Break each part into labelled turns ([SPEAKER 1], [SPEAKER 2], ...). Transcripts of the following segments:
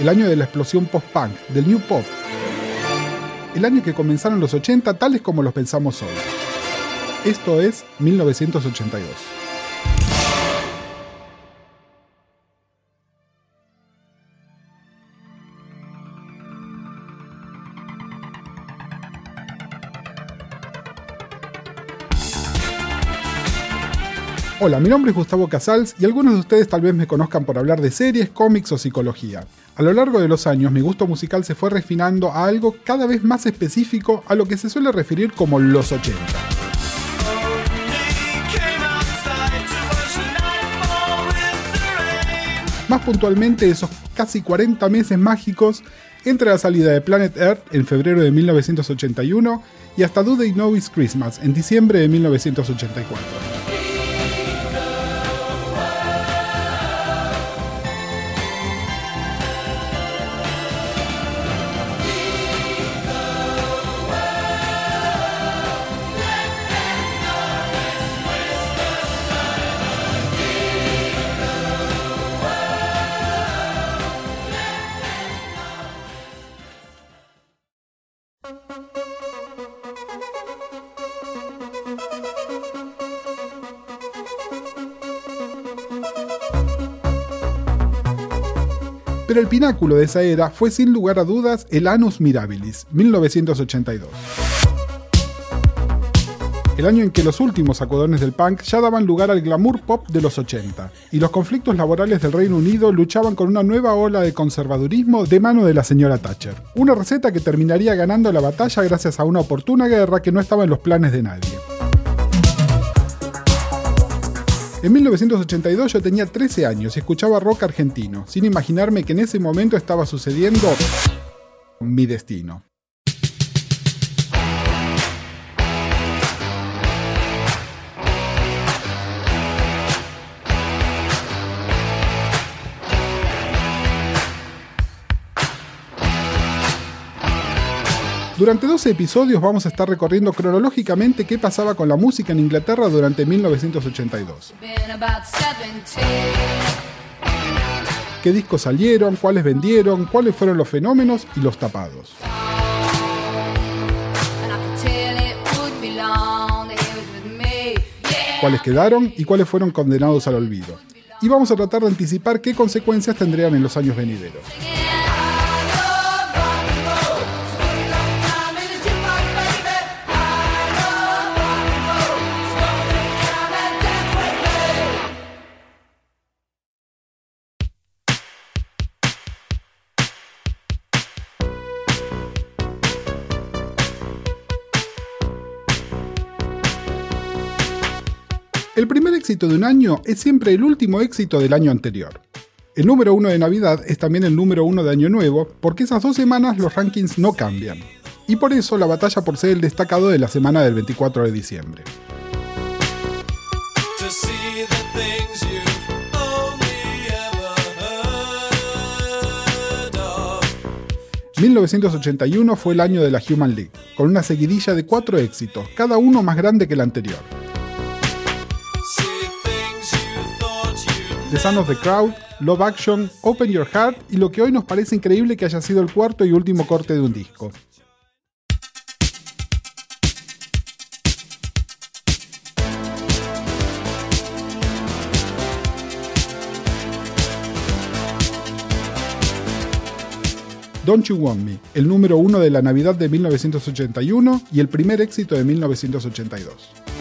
[SPEAKER 1] El año de la explosión post-punk, del new pop. El año que comenzaron los 80 tales como los pensamos hoy. Esto es 1982. Hola, mi nombre es Gustavo Casals y algunos de ustedes tal vez me conozcan por hablar de series, cómics o psicología. A lo largo de los años mi gusto musical se fue refinando a algo cada vez más específico a lo que se suele referir como los 80. Más puntualmente esos casi 40 meses mágicos entre la salida de Planet Earth en febrero de 1981 y hasta Do They Know It's Christmas en diciembre de 1984. Pero el pináculo de esa era fue sin lugar a dudas el Anus Mirabilis, 1982. El año en que los últimos sacudones del punk ya daban lugar al glamour pop de los 80, y los conflictos laborales del Reino Unido luchaban con una nueva ola de conservadurismo de mano de la señora Thatcher. Una receta que terminaría ganando la batalla gracias a una oportuna guerra que no estaba en los planes de nadie. En 1982 yo tenía 13 años y escuchaba rock argentino, sin imaginarme que en ese momento estaba sucediendo mi destino. Durante 12 episodios vamos a estar recorriendo cronológicamente qué pasaba con la música en Inglaterra durante 1982. ¿Qué discos salieron? ¿Cuáles vendieron? ¿Cuáles fueron los fenómenos y los tapados? ¿Cuáles quedaron y cuáles fueron condenados al olvido? Y vamos a tratar de anticipar qué consecuencias tendrían en los años venideros. Éxito de un año es siempre el último éxito del año anterior. El número uno de Navidad es también el número uno de Año Nuevo, porque esas dos semanas los rankings no cambian. Y por eso la batalla por ser el destacado de la semana del 24 de diciembre. 1981 fue el año de la Human League, con una seguidilla de cuatro éxitos, cada uno más grande que el anterior. The Son of the Crowd, Love Action, Open Your Heart y lo que hoy nos parece increíble que haya sido el cuarto y último corte de un disco. Don't You Want Me, el número uno de la Navidad de 1981 y el primer éxito de 1982.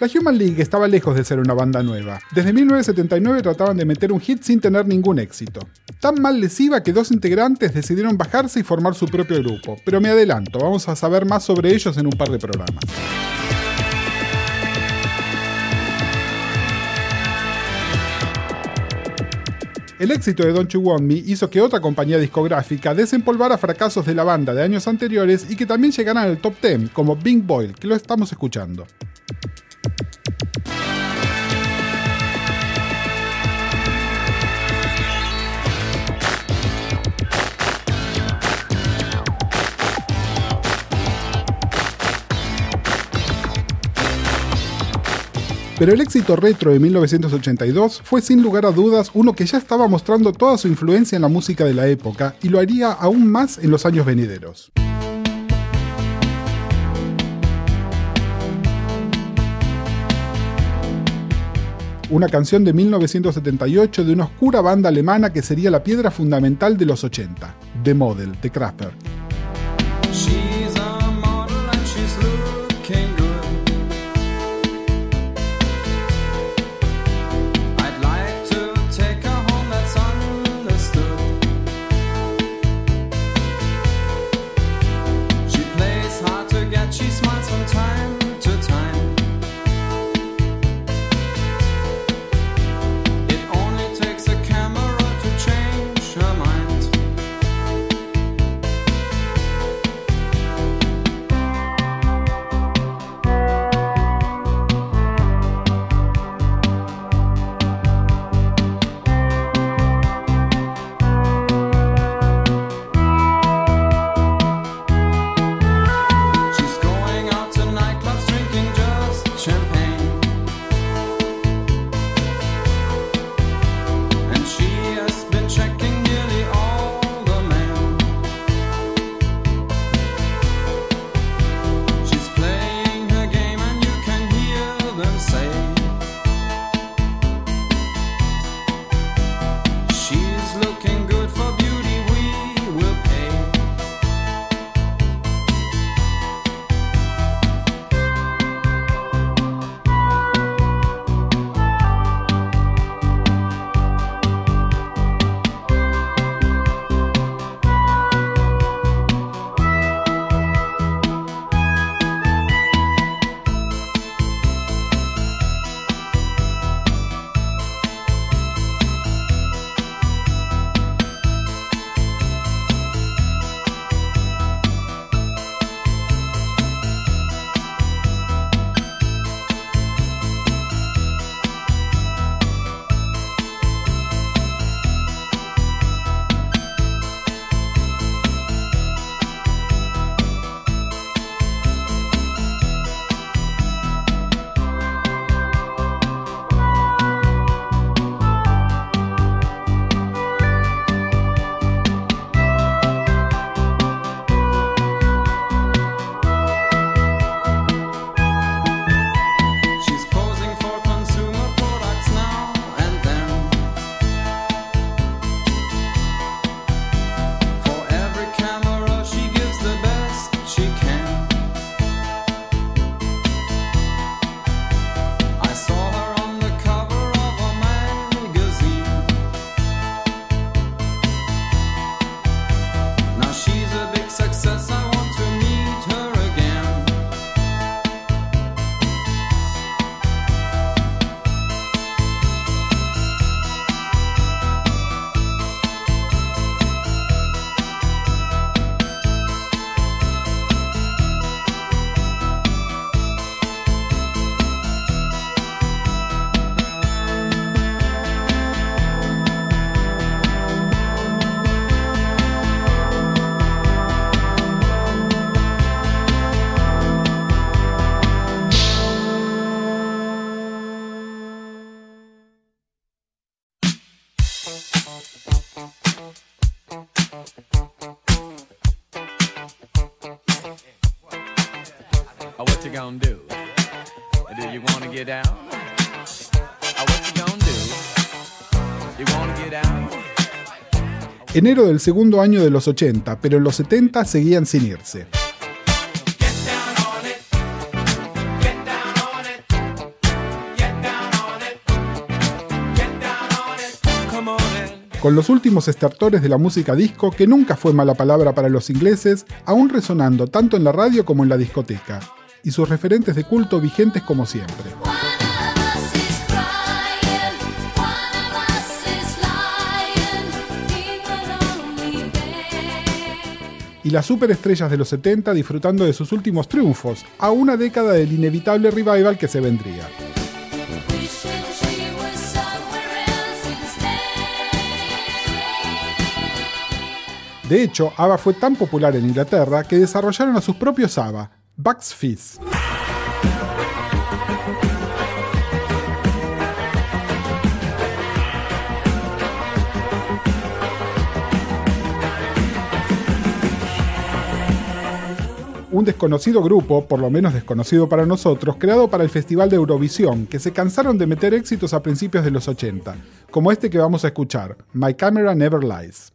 [SPEAKER 2] La Human League estaba lejos de ser una banda nueva. Desde 1979 trataban de meter un hit sin tener ningún éxito. Tan mal les iba que dos integrantes decidieron bajarse y formar su propio grupo, pero me adelanto, vamos a saber más sobre ellos en un par de programas. El éxito de Don't You Want Me hizo que otra compañía discográfica desempolvara fracasos de la banda de años anteriores y que también llegaran al top 10, como Bing Boyle, que lo estamos escuchando. Pero el éxito retro de 1982 fue sin lugar a dudas uno que ya estaba mostrando toda su influencia en la música de la época y lo haría aún más en los años venideros. Una canción de 1978 de una oscura banda alemana que sería la piedra fundamental de los 80, The Model, de Kraftwerk. Enero del segundo año de los 80, pero en los 70 seguían sin irse.
[SPEAKER 3] con los últimos estertores de la música disco que nunca fue mala palabra para los ingleses, aún resonando tanto en la radio como en la discoteca y sus referentes de culto vigentes como siempre. y las superestrellas de los 70 disfrutando de sus últimos triunfos, a una década del inevitable revival que se vendría. De hecho, ABBA fue tan popular en Inglaterra que desarrollaron a sus propios ABBA, Bucks Fizz. un desconocido grupo, por lo menos desconocido para nosotros, creado para el Festival de Eurovisión, que se cansaron de meter éxitos a principios de los 80, como este que vamos a escuchar, My Camera Never Lies.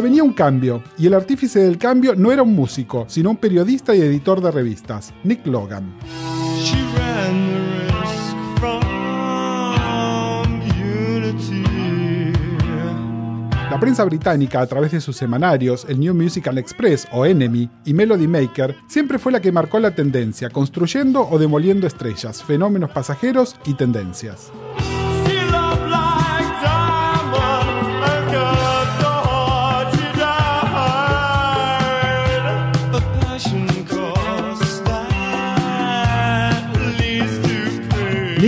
[SPEAKER 3] venía un cambio, y el artífice del cambio no era un músico, sino un periodista y editor de revistas, Nick Logan.
[SPEAKER 4] La prensa británica, a través de sus semanarios, el New Musical Express o Enemy y Melody Maker, siempre fue la que marcó la tendencia, construyendo o demoliendo estrellas, fenómenos pasajeros y tendencias.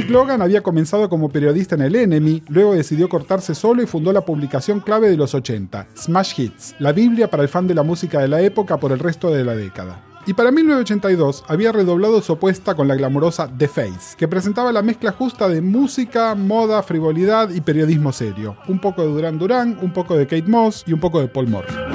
[SPEAKER 4] Nick Logan había comenzado como periodista en el Enemy, luego decidió cortarse solo y fundó la publicación clave de los 80, Smash Hits, la Biblia para el fan de la música de la época por el resto de la década. Y para 1982 había redoblado su apuesta con la glamorosa The Face, que presentaba la mezcla justa de música, moda, frivolidad y periodismo serio. Un poco de Duran Duran, un poco de Kate Moss y un poco de Paul Moore.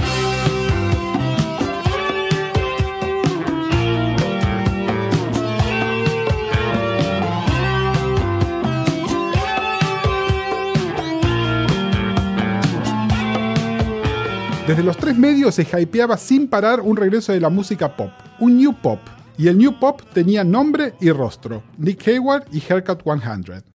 [SPEAKER 4] Desde los tres medios se hypeaba sin parar un regreso de la música pop, un new pop. Y el new pop tenía nombre y rostro, Nick Hayward y Haircut 100.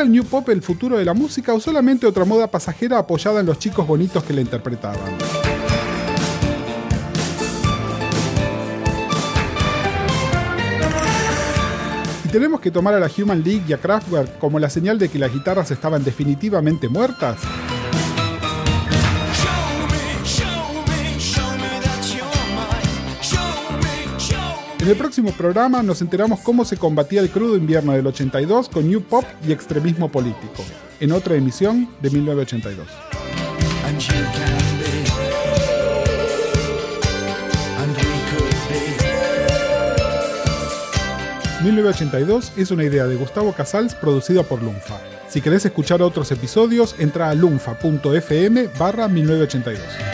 [SPEAKER 4] ¿Era el New Pop el futuro de la música o solamente otra moda pasajera apoyada en los chicos bonitos que la interpretaban?
[SPEAKER 1] tenemos que tomar a la Human League y a Kraftwerk como la señal de que las guitarras estaban definitivamente muertas, En el próximo programa nos enteramos cómo se combatía el crudo invierno del 82 con New Pop y extremismo político, en otra emisión de 1982. 1982 es una idea de Gustavo Casals producida por Lunfa. Si querés escuchar otros episodios, entra a lunfa.fm barra 1982.